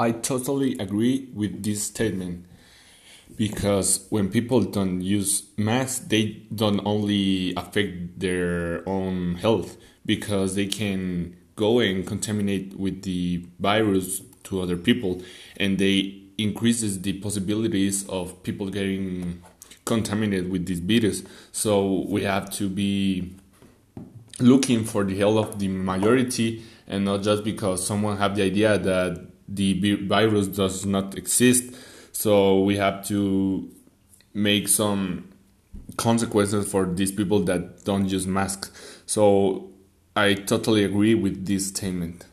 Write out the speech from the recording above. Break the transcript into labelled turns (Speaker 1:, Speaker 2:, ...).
Speaker 1: I totally agree with this statement because when people don't use masks, they don't only affect their own health because they can go and contaminate with the virus to other people and they increases the possibilities of people getting contaminated with this virus. So we have to be looking for the health of the majority and not just because someone have the idea that the virus does not exist. So we have to make some consequences for these people that don't use masks. So i totally agree with this statement